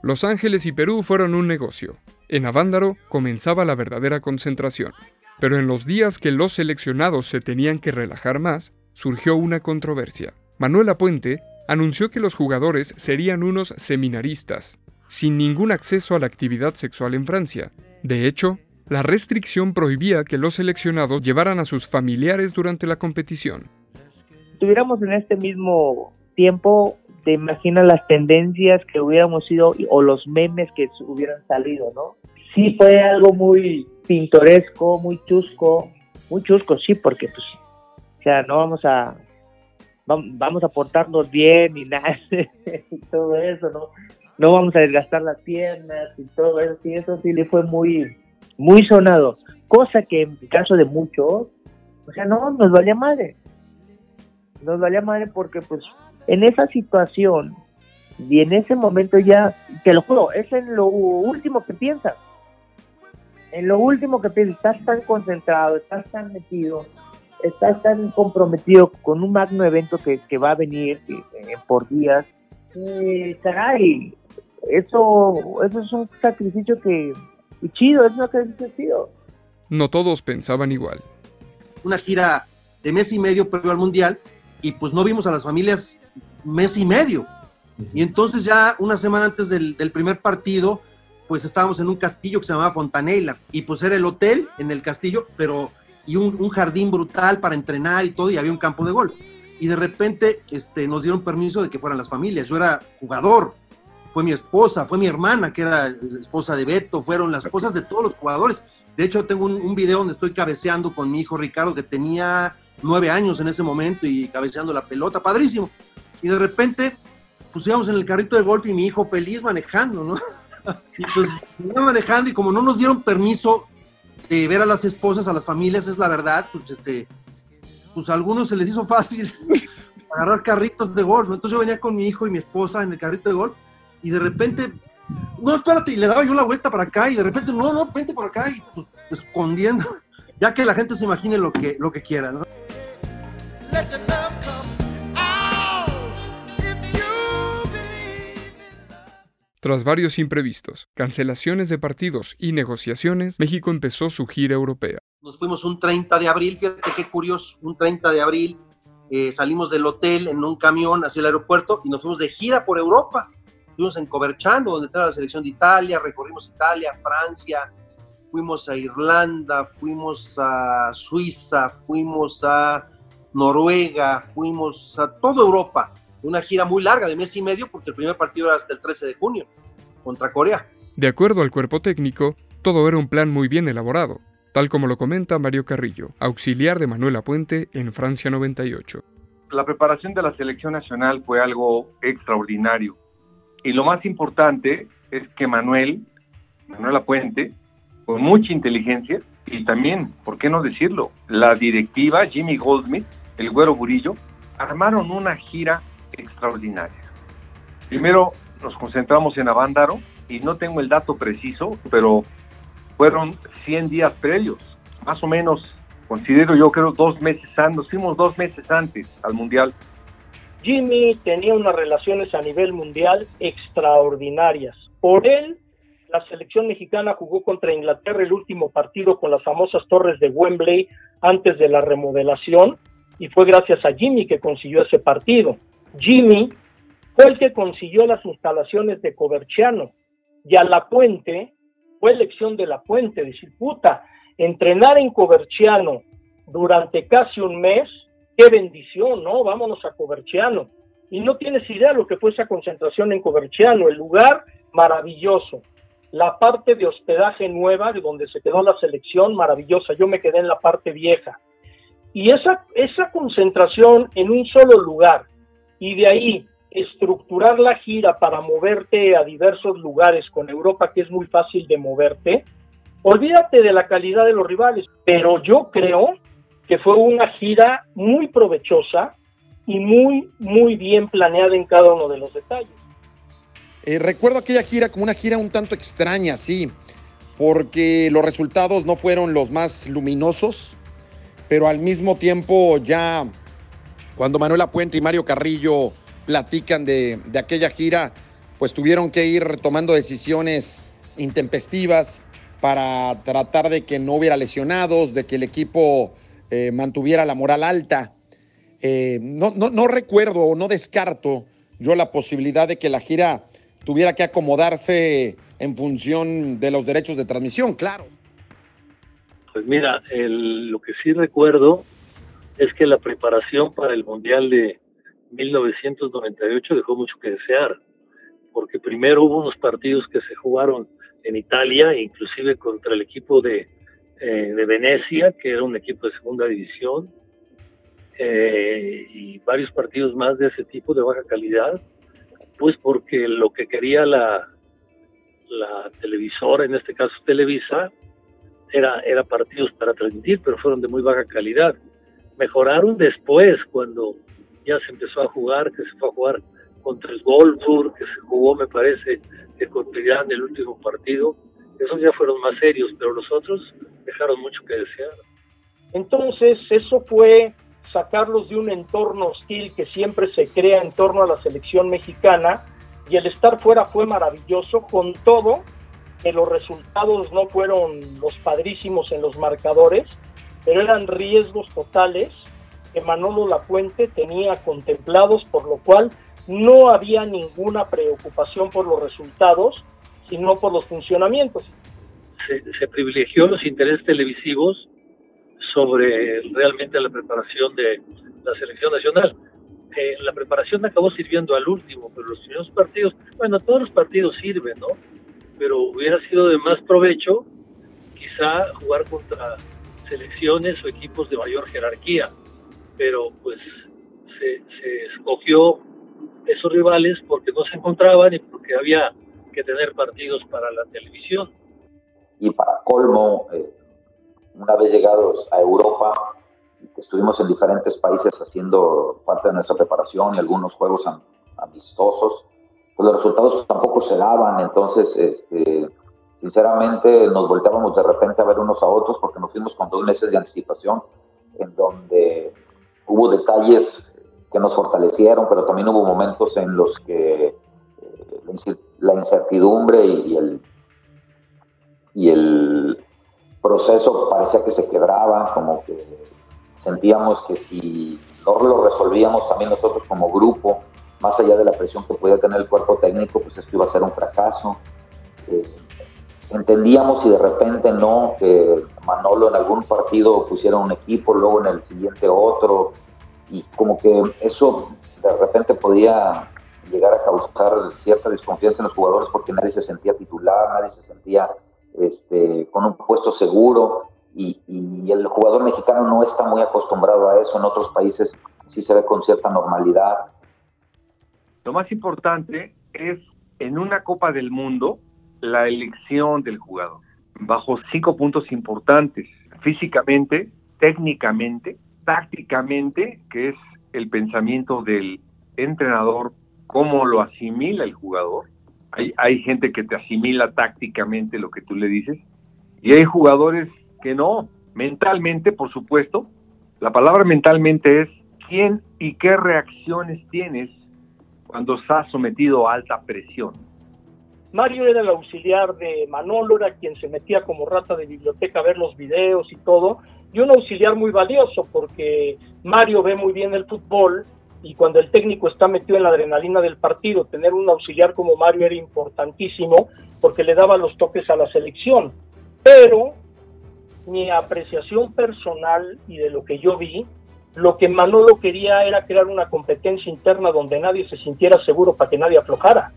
[SPEAKER 5] Los Ángeles y Perú fueron un negocio. En Avándaro comenzaba la verdadera concentración. Pero en los días que los seleccionados se tenían que relajar más, surgió una controversia. Manuela Puente anunció que los jugadores serían unos seminaristas, sin ningún acceso a la actividad sexual en Francia. De hecho, la restricción prohibía que los seleccionados llevaran a sus familiares durante la competición.
[SPEAKER 3] Tuviéramos en este mismo tiempo, te imaginas las tendencias que hubiéramos sido o los memes que hubieran salido, ¿no? Sí fue algo muy pintoresco, muy chusco, muy chusco, sí, porque pues, o sea, no vamos a, vamos a portarnos bien y (laughs) nada, y todo eso, ¿no? No vamos a desgastar las piernas y todo eso, y eso sí le fue muy, muy sonado, cosa que en el caso de muchos, o sea, no, nos valía madre, nos valía madre porque pues en esa situación y en ese momento ya, te lo juro, es en lo último que piensas, en lo último que piensas, estás tan concentrado, estás tan metido, estás tan comprometido con un magno evento que, que va a venir eh, por días, eh, caray, eso, eso es un sacrificio que, chido, es un sacrificio chido.
[SPEAKER 5] No todos pensaban igual.
[SPEAKER 14] Una gira de mes y medio previo al Mundial y pues no vimos a las familias mes y medio. Y entonces ya una semana antes del, del primer partido, pues estábamos en un castillo que se llamaba Fontanella y pues era el hotel en el castillo, pero y un, un, jardín brutal para entrenar y todo y había un campo de golf. Y de repente este, nos dieron permiso de que fueran las familias. Yo era jugador, fue mi esposa, fue mi hermana que era esposa de Beto, fueron las esposas de todos los jugadores. De hecho, tengo un, un video donde estoy cabeceando con mi hijo Ricardo que tenía nueve años en ese momento y cabeceando la pelota, padrísimo. Y de repente, pues íbamos en el carrito de golf y mi hijo feliz manejando, ¿no? (laughs) y pues manejando y como no nos dieron permiso de ver a las esposas, a las familias, es la verdad, pues este, pues a algunos se les hizo fácil (laughs) agarrar carritos de golf, ¿no? Entonces yo venía con mi hijo y mi esposa en el carrito de golf y de repente, no, espérate, y le daba yo la vuelta para acá y de repente, no, no, vente por acá y pues, escondiendo, ya que la gente se imagine lo que, lo que quiera, ¿no?
[SPEAKER 5] Tras varios imprevistos, cancelaciones de partidos y negociaciones, México empezó su gira europea.
[SPEAKER 14] Nos fuimos un 30 de abril, fíjate qué curioso, un 30 de abril eh, salimos del hotel en un camión hacia el aeropuerto y nos fuimos de gira por Europa. Fuimos en Coverciano, donde estaba la selección de Italia, recorrimos Italia, Francia, fuimos a Irlanda, fuimos a Suiza, fuimos a Noruega, fuimos a toda Europa una gira muy larga de mes y medio porque el primer partido era hasta el 13 de junio contra Corea.
[SPEAKER 5] De acuerdo al cuerpo técnico, todo era un plan muy bien elaborado, tal como lo comenta Mario Carrillo, auxiliar de Manuela Puente en Francia 98.
[SPEAKER 21] La preparación de la selección nacional fue algo extraordinario. Y lo más importante es que Manuel, Manuela Puente, con mucha inteligencia y también, ¿por qué no decirlo? La directiva, Jimmy Goldsmith, el güero Burillo, armaron una gira extraordinaria. Primero nos concentramos en Avándaro y no tengo el dato preciso, pero fueron 100 días previos, más o menos, considero yo creo dos meses antes, nos fuimos dos meses antes al Mundial.
[SPEAKER 17] Jimmy tenía unas relaciones a nivel mundial extraordinarias. Por él, la selección mexicana jugó contra Inglaterra el último partido con las famosas torres de Wembley antes de la remodelación y fue gracias a Jimmy que consiguió ese partido. Jimmy fue el que consiguió las instalaciones de Coverciano y a La Puente fue elección de La Puente, decir, puta, entrenar en Coverciano durante casi un mes, qué bendición, ¿no? Vámonos a Coverciano. Y no tienes idea lo que fue esa concentración en Coverciano, el lugar maravilloso, la parte de hospedaje nueva de donde se quedó la selección maravillosa, yo me quedé en la parte vieja. Y esa, esa concentración en un solo lugar, y de ahí estructurar la gira para moverte a diversos lugares con Europa, que es muy fácil de moverte, olvídate de la calidad de los rivales, pero yo creo que fue una gira muy provechosa y muy, muy bien planeada en cada uno de los detalles.
[SPEAKER 11] Eh, recuerdo aquella gira como una gira un tanto extraña, sí, porque los resultados no fueron los más luminosos, pero al mismo tiempo ya cuando Manuela Puente y Mario Carrillo platican de, de aquella gira, pues tuvieron que ir tomando decisiones intempestivas para tratar de que no hubiera lesionados, de que el equipo eh, mantuviera la moral alta. Eh, no, no, no recuerdo o no descarto yo la posibilidad de que la gira tuviera que acomodarse en función de los derechos de transmisión, claro.
[SPEAKER 18] Pues mira, lo que sí recuerdo es que la preparación para el Mundial de 1998 dejó mucho que desear, porque primero hubo unos partidos que se jugaron en Italia, inclusive contra el equipo de, eh, Venecia, que era un equipo de segunda división, eh, y varios partidos más de ese tipo de baja calidad, pues porque lo que quería la, la televisora, en este caso Televisa, era, era partidos para transmitir, pero fueron de muy baja calidad. Mejoraron después, cuando ya se empezó a jugar, que se fue a jugar contra el Wolfsburg, que se jugó, me parece, que contra Irán el último partido. Esos ya fueron más serios, pero los otros dejaron mucho que desear.
[SPEAKER 17] Entonces, eso fue sacarlos de un entorno hostil que siempre se crea en torno a la selección mexicana y el estar fuera fue maravilloso, con todo que los resultados no fueron los padrísimos en los marcadores, pero eran riesgos totales que Manolo Lapuente tenía contemplados, por lo cual no había ninguna preocupación por los resultados, sino por los funcionamientos.
[SPEAKER 18] Se, se privilegió los intereses televisivos sobre realmente la preparación de la selección nacional. Eh, la preparación acabó sirviendo al último, pero los primeros partidos, bueno, todos los partidos sirven, ¿no? Pero hubiera sido de más provecho quizá jugar contra selecciones o equipos de mayor jerarquía, pero pues se, se escogió esos rivales porque no se encontraban y porque había que tener partidos para la televisión.
[SPEAKER 13] y para colmo, eh, una vez llegados a Europa, estuvimos en diferentes países haciendo parte de nuestra preparación y algunos juegos am- amistosos, pues los resultados tampoco se daban, entonces, este, sinceramente, nos volteábamos de repente a ver unos a otros porque nos fuimos con dos meses de anticipación, en donde hubo detalles que nos fortalecieron, pero también hubo momentos en los que eh, la incertidumbre y el y el proceso parecía que se quebraba, como que sentíamos que si no lo resolvíamos también nosotros como grupo, más allá de la presión que podía tener el cuerpo técnico, pues esto iba a ser un fracaso. Eh, entendíamos y de repente no, que Manolo en algún partido pusiera un equipo, luego en el siguiente otro, y como que eso de repente podía llegar a causar cierta desconfianza en los jugadores porque nadie se sentía titular, nadie se sentía este, con un puesto seguro y, y el jugador mexicano no está muy acostumbrado a eso, en otros países sí se ve con cierta normalidad.
[SPEAKER 21] Lo más importante es en una Copa del Mundo la elección del jugador, bajo cinco puntos importantes, físicamente, técnicamente, tácticamente, que es el pensamiento del entrenador, cómo lo asimila el jugador. Hay, hay gente que te asimila tácticamente lo que tú le dices y hay jugadores que no, mentalmente, por supuesto. La palabra mentalmente es quién y qué reacciones tienes cuando estás sometido a alta presión.
[SPEAKER 17] Mario era el auxiliar de Manolo, era quien se metía como rata de biblioteca a ver los videos y todo, y un auxiliar muy valioso porque Mario ve muy bien el fútbol y cuando el técnico está metido en la adrenalina del partido, tener un auxiliar como Mario era importantísimo porque le daba los toques a la selección. Pero mi apreciación personal y de lo que yo vi, lo que Manolo quería era crear una competencia interna donde nadie se sintiera seguro para que nadie aflojara.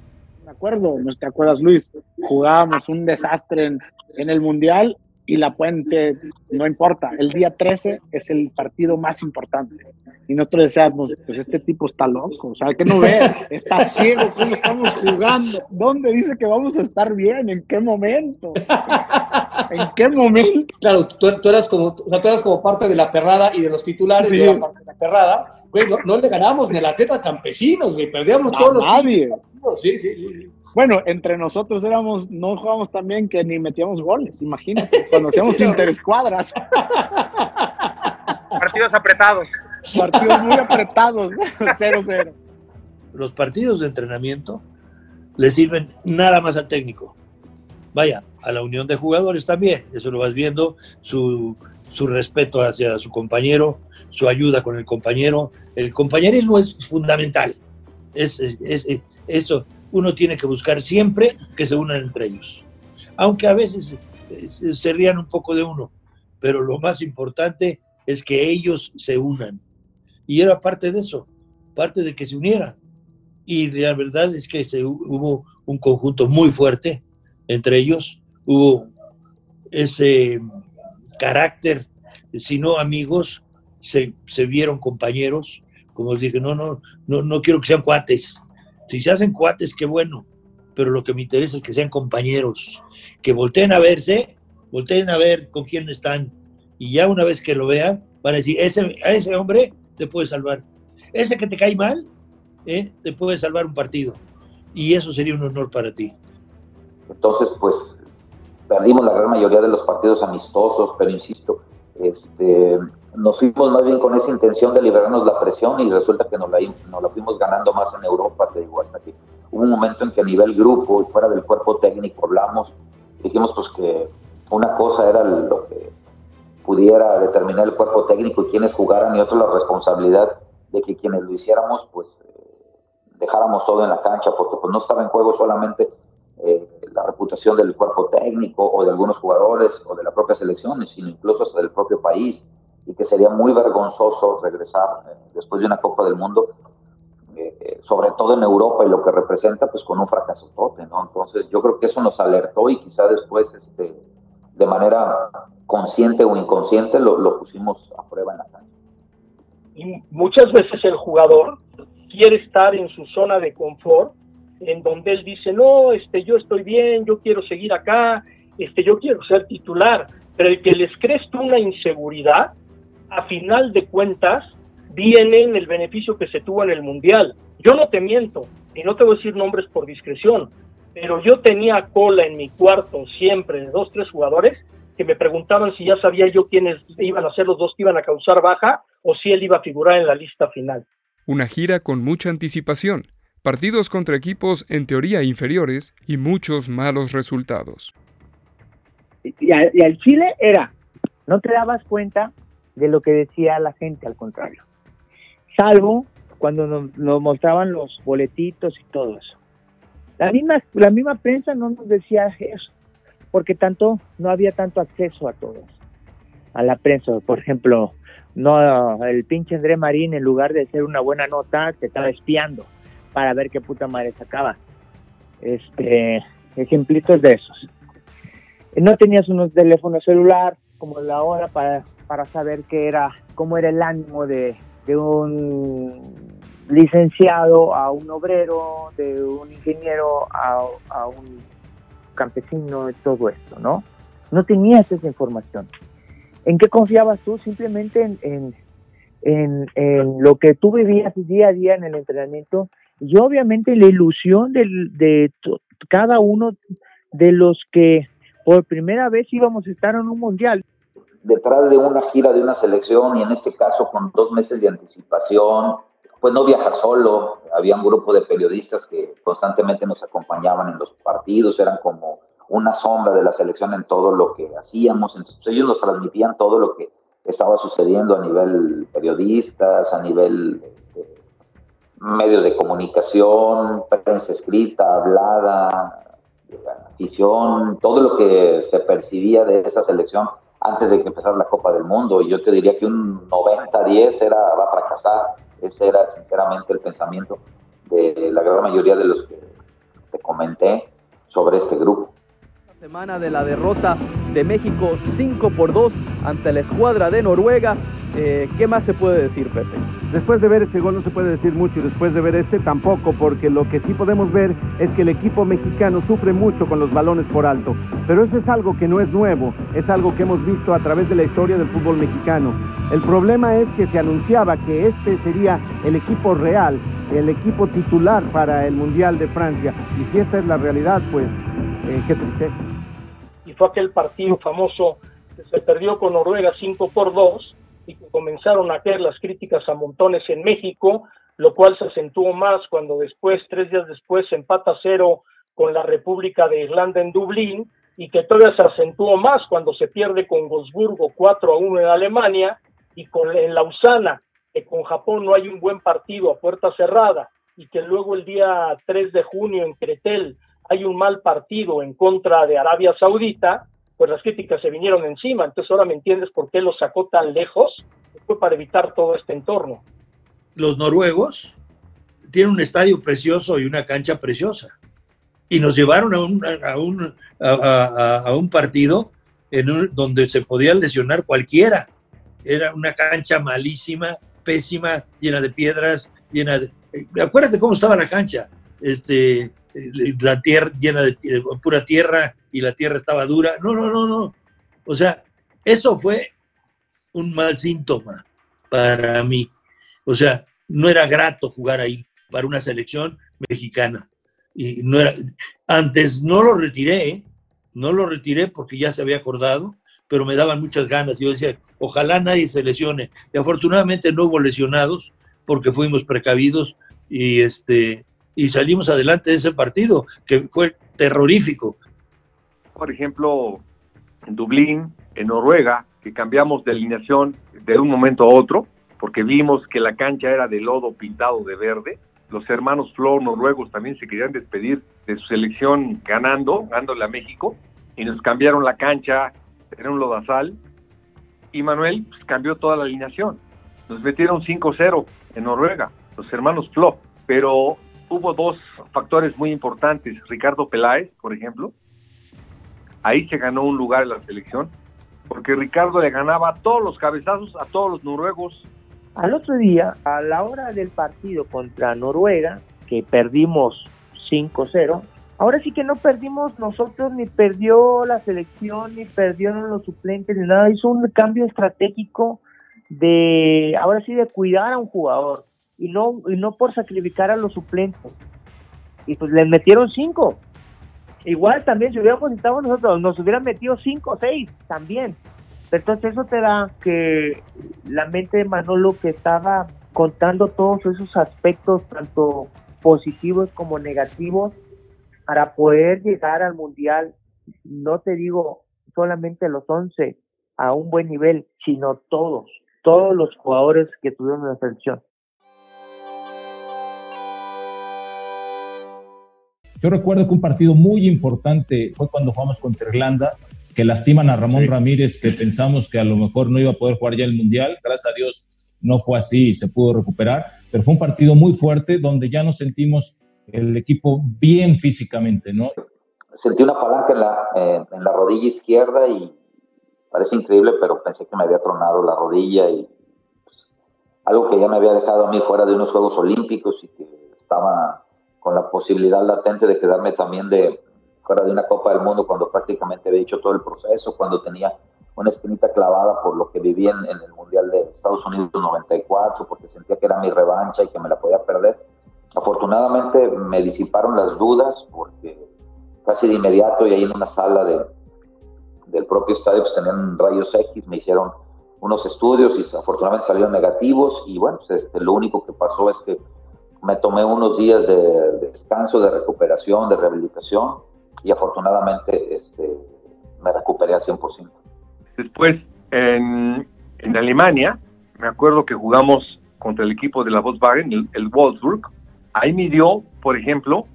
[SPEAKER 25] Me acuerdo, no te acuerdas, Luis, jugábamos un desastre en, en el Mundial y la puente, no importa, el día 13 es el partido más importante. Y nosotros decíamos, pues este tipo está loco, o sea, que no ve, (laughs) está ciego, ¿cómo estamos jugando? ¿Dónde dice que vamos a estar bien? ¿En qué momento? ¿En qué momento?
[SPEAKER 26] Claro, tú, tú eras como, o sea, tú eras como parte de la perrada y de los titulares
[SPEAKER 25] Sí.
[SPEAKER 26] de la parte de la perrada. Güey, no, no le ganamos ni al atleta campesinos, güey, perdíamos
[SPEAKER 25] A
[SPEAKER 26] todos los
[SPEAKER 25] nadie.
[SPEAKER 26] partidos. Sí, sí, sí. sí.
[SPEAKER 25] Bueno, entre nosotros éramos, no jugábamos tan bien que ni metíamos goles, imagínate, cuando hacíamos (laughs)
[SPEAKER 26] Sí,
[SPEAKER 25] interescuadras, (laughs)
[SPEAKER 27] Partidos apretados.
[SPEAKER 25] partidos muy apretados, 0-0. (laughs)
[SPEAKER 22] Los partidos de entrenamiento le sirven nada más al técnico. Vaya, a la unión de jugadores también, eso lo vas viendo, su, su respeto hacia su compañero, su ayuda con el compañero. El compañerismo es fundamental. Es, es, es- esto uno tiene que buscar siempre que se unan entre ellos. Aunque a veces eh, se- rían un poco de uno, pero lo más importante es que ellos se unan. Y era parte de eso, parte de que se unieran. Y la verdad es que se, hubo un conjunto muy fuerte entre ellos, hubo ese carácter, si no amigos, se, se vieron compañeros, como dije, no, no, no, no quiero que sean cuates. Si se hacen cuates, qué bueno, pero lo que me interesa es que sean compañeros, que volteen a verse, volteen a ver con quién están, y ya una vez que lo vean, van a decir, a ese hombre te puede salvar. Ese que te cae mal, ¿eh? te puede salvar un partido. Y eso sería un honor para ti.
[SPEAKER 13] Entonces, pues perdimos la gran mayoría de los partidos amistosos, pero insisto, este, nos fuimos más bien con esa intención de liberarnos la presión y resulta que nos la, nos la fuimos ganando más en Europa, te digo, hasta que hubo un momento en que a nivel grupo y fuera del cuerpo técnico hablamos, dijimos pues que una cosa era lo que pudiera determinar el cuerpo técnico y quienes jugaran y otra la responsabilidad de que quienes lo hiciéramos pues eh, dejáramos todo en la cancha porque pues no estaba en juego solamente eh, la reputación del cuerpo técnico o de algunos jugadores o de la propia selección, sino incluso hasta del propio país y que sería muy vergonzoso regresar eh, después de una Copa del Mundo, eh, eh, sobre todo en Europa y lo que representa, pues con un fracaso tote, ¿no? Entonces yo creo que eso nos alertó y quizá después, este, de manera consciente o inconsciente, lo, lo pusimos a prueba en la cancha.
[SPEAKER 17] Y muchas veces el jugador quiere estar en su zona de confort, en donde él dice, no, este, yo estoy bien, yo quiero seguir acá, este, yo quiero ser titular, pero el que les crees tú una inseguridad, a final de cuentas, viene en el beneficio que se tuvo en el Mundial. Yo no te miento, y no te voy a decir nombres por discreción, pero yo tenía cola en mi cuarto siempre de dos, tres jugadores que me preguntaban si ya sabía yo quiénes iban a ser los dos que iban a causar baja o si él iba a figurar en la lista final.
[SPEAKER 5] Una gira con mucha anticipación, partidos contra equipos en teoría inferiores y muchos malos resultados.
[SPEAKER 3] Y al Chile era, no te dabas cuenta de lo que decía la gente, al contrario. Salvo cuando nos, nos mostraban los boletitos y todo eso. La misma, la misma prensa no nos decía eso, porque tanto no había tanto acceso a todos, a la prensa. Por ejemplo, no el pinche André Marín, en lugar de hacer una buena nota, te estaba espiando para ver qué puta madre sacaba. Este, ejemplitos de esos. No tenías unos teléfonos celular como la hora para, para saber qué era, cómo era el ánimo de, de un licenciado a un obrero, de un ingeniero a, a un campesino, todo esto, ¿no? No tenías esa información. ¿En qué confiabas tú? Simplemente en, en, en, en lo que tú vivías día a día en el entrenamiento y obviamente la ilusión de to- cada uno de los que por primera vez íbamos a estar en un mundial.
[SPEAKER 13] Detrás de una gira de una selección y en este caso con dos meses de anticipación, pues no viaja solo, había un grupo de periodistas que constantemente nos acompañaban en los partidos, eran como una sombra de la selección en todo lo que hacíamos, ellos nos transmitían todo lo que estaba sucediendo a nivel periodistas, a nivel eh, medios de comunicación, prensa escrita, hablada, afición, todo lo que se percibía de esa selección antes de que empezara la Copa del Mundo. Y yo te diría que un 90-10 era, va a fracasar. Ese era sinceramente el pensamiento de la gran mayoría de los que te comenté sobre este grupo.
[SPEAKER 27] Semana de la derrota de México 5 por 2 ante la escuadra de Noruega. Eh, ¿Qué más se puede decir, Pepe?
[SPEAKER 28] Después de ver ese gol no se puede decir mucho y después de ver este tampoco, porque lo que sí podemos ver es que el equipo mexicano sufre mucho con los balones por alto. Pero eso es algo que no es nuevo, es algo que hemos visto a través de la historia del fútbol mexicano. El problema es que se anunciaba que este sería el equipo real, el equipo titular para el Mundial de Francia. Y si esta es la realidad, pues eh, qué tristeza.
[SPEAKER 17] y fue aquel partido famoso que se perdió con Noruega 5 por 2 y comenzaron a caer las críticas a montones en México lo cual se acentuó más cuando después, tres días después, se empata cero con la República de Irlanda en Dublín, y que todavía se acentuó más cuando se pierde con Wolfsburgo 4 a 1 en Alemania, y con en Lausana, que con Japón no hay un buen partido a puerta cerrada, y que luego el día 3 de junio en Cretel hay un mal partido en contra de Arabia Saudita, pues las críticas se vinieron encima. Entonces ahora me entiendes por qué lo sacó tan lejos. Fue para evitar todo este entorno.
[SPEAKER 22] Los noruegos tienen un estadio precioso y una cancha preciosa. Y nos llevaron a un, a un, a, un partido en donde se podía lesionar cualquiera. Era una cancha malísima, pésima, llena de piedras, llena de... Acuérdate cómo estaba la cancha. Este, la tierra llena de pura tierra y la tierra estaba dura. No, no, no, no. O sea, eso fue un mal síntoma para mí. O sea, no era grato jugar ahí para una selección mexicana. Y no era, antes no lo retiré, ¿eh? no lo retiré porque ya se había acordado, pero me daban muchas ganas. Yo decía, ojalá nadie se lesione. Y afortunadamente no hubo lesionados porque fuimos precavidos y este y salimos adelante de ese partido, que fue terrorífico.
[SPEAKER 21] Por ejemplo, en Dublín, en Noruega, que cambiamos de alineación de un momento a otro, porque vimos que la cancha era de lodo pintado de verde. Los hermanos Flor noruegos también se querían despedir de su selección ganando, ganándole a México, y nos cambiaron la cancha, era un lodazal, y Manuel pues, cambió toda la alineación. Nos metieron 5-0 en Noruega, los hermanos Flo, pero hubo dos factores muy importantes. Ricardo Peláez, por ejemplo, ahí se ganó un lugar en la selección, porque Ricardo le ganaba todos los cabezazos a todos los noruegos.
[SPEAKER 29] Al otro día, a la hora del partido contra Noruega, que perdimos 5-0, ahora sí que no perdimos nosotros, ni perdió la selección, ni perdieron los suplentes, ni nada. Hizo un cambio estratégico de, ahora sí, de cuidar a un jugador y no, y no por sacrificar a los suplentes. Y pues les metieron cinco. Igual también, si hubiéramos estado nosotros, nos hubieran metido cinco o seis también. Entonces eso te da que la mente de Manolo que estaba contando todos esos aspectos, tanto positivos como negativos, para poder llegar al Mundial, no te digo solamente los once a un buen nivel, sino todos, todos los jugadores que tuvieron la selección.
[SPEAKER 30] Yo recuerdo que un partido muy importante fue cuando jugamos contra Irlanda, que lastiman a Ramón Ramírez, que pensamos que a lo mejor no iba a poder jugar ya el Mundial. Gracias a Dios no fue así y se pudo recuperar, pero fue un partido muy fuerte donde ya nos sentimos el equipo bien físicamente, ¿no?
[SPEAKER 13] Sentí una palanca en la, eh, en la rodilla izquierda y parece increíble, pero pensé que me había tronado la rodilla y pues, algo que ya me había dejado a mí fuera de unos Juegos Olímpicos y que estaba con la posibilidad latente de quedarme también de fuera de una Copa del Mundo cuando prácticamente había hecho todo el proceso, cuando tenía una espinita clavada por lo que viví en, el Mundial de Estados Unidos 94, porque sentía que era mi revancha y que me la podía perder. Afortunadamente me disiparon las dudas porque casi de inmediato y ahí en una sala de, del propio estadio pues, tenían rayos X, me hicieron unos estudios y afortunadamente salieron negativos y bueno, pues, este, lo único que pasó es que me tomé unos días de, descanso, de recuperación, de rehabilitación y afortunadamente este, me recuperé al 100%.
[SPEAKER 21] Después, en, en, Alemania, me acuerdo que jugamos contra el equipo de la Volkswagen, el, el Wolfsburg. Ahí midió, por ejemplo,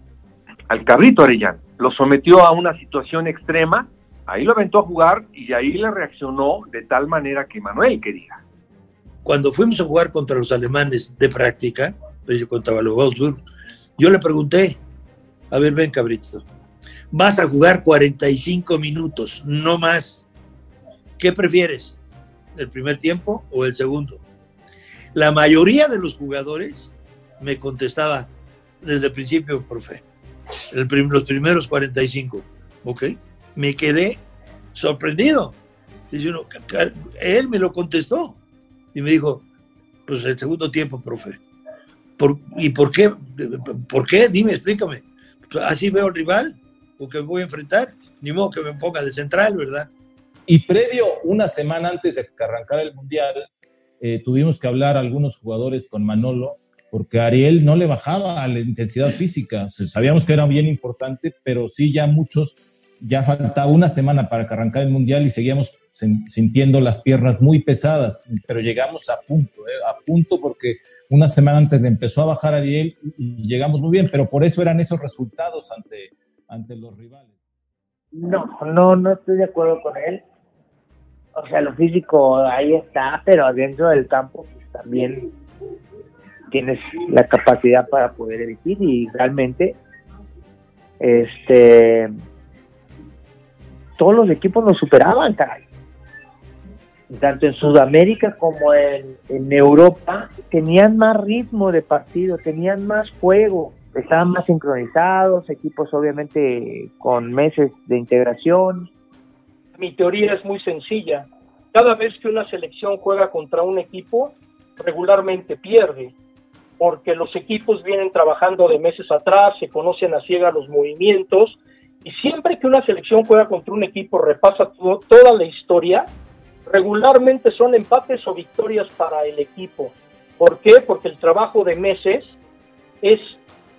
[SPEAKER 21] al Carrito Arellano. Lo sometió a una situación extrema, ahí lo aventó a jugar y ahí le reaccionó de tal manera que Manuel quería.
[SPEAKER 22] Cuando fuimos a jugar contra los alemanes de práctica, yo le pregunté, a ver, ven cabrito, vas a jugar 45 minutos, no más. ¿Qué prefieres? ¿El primer tiempo o el segundo? La mayoría de los jugadores me contestaba desde el principio, profe, los primeros 45, ¿ok? Me quedé sorprendido. él me lo contestó y me dijo, pues el segundo tiempo, profe. ¿Y por qué? ¿Por qué? Dime, explícame. ¿Así veo al rival? ¿O que voy a enfrentar? Ni modo que me ponga de central, ¿verdad?
[SPEAKER 30] Y previo, una semana antes de que arrancara el Mundial, eh, tuvimos que hablar algunos jugadores con Manolo porque Ariel no le bajaba a la intensidad física. Sabíamos que era bien importante, pero sí ya muchos, ya faltaba una semana para que arrancara el Mundial y seguíamos sintiendo las piernas muy pesadas, pero llegamos a punto, ¿eh? a punto porque una semana antes empezó a bajar Ariel y llegamos muy bien, pero por eso eran esos resultados ante, ante los rivales.
[SPEAKER 3] No, no, no estoy de acuerdo con él. O sea, lo físico ahí está, pero dentro del campo pues, también tienes la capacidad para poder elegir y realmente este todos los equipos nos superaban, caray. Tanto en Sudamérica como en, Europa tenían más ritmo de partido, tenían más juego estaban más sincronizados, equipos obviamente con meses de integración.
[SPEAKER 17] Mi teoría es muy sencilla. Cada vez que una selección juega contra un equipo, regularmente pierde, porque los equipos vienen trabajando de meses atrás, se conocen a ciega los movimientos, y siempre que una selección juega contra un equipo, repasa toda la historia, regularmente son empates o victorias para el equipo. ¿Por qué? Porque el trabajo de meses es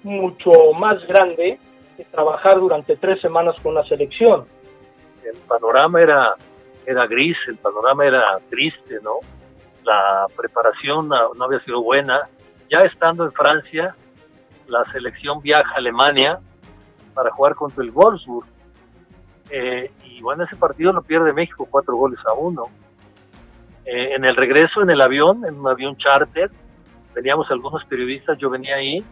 [SPEAKER 17] mucho más grande que trabajar durante tres semanas con la selección.
[SPEAKER 18] El panorama era, era gris, el panorama era triste, ¿no? La preparación no, había sido buena. Ya estando en Francia, la selección viaja a Alemania para jugar contra el Wolfsburg. Eh, y bueno, ese partido lo pierde México cuatro goles a uno. Eh, en el regreso, en el avión, en un avión charter, veníamos algunos periodistas, yo venía ahí,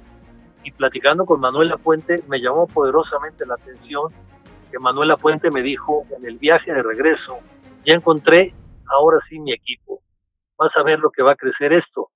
[SPEAKER 18] y platicando con Manuela Puente me llamó poderosamente la atención que Manuela Puente me dijo en el viaje de regreso, ya encontré ahora sí mi equipo, vas a ver lo que va a crecer esto.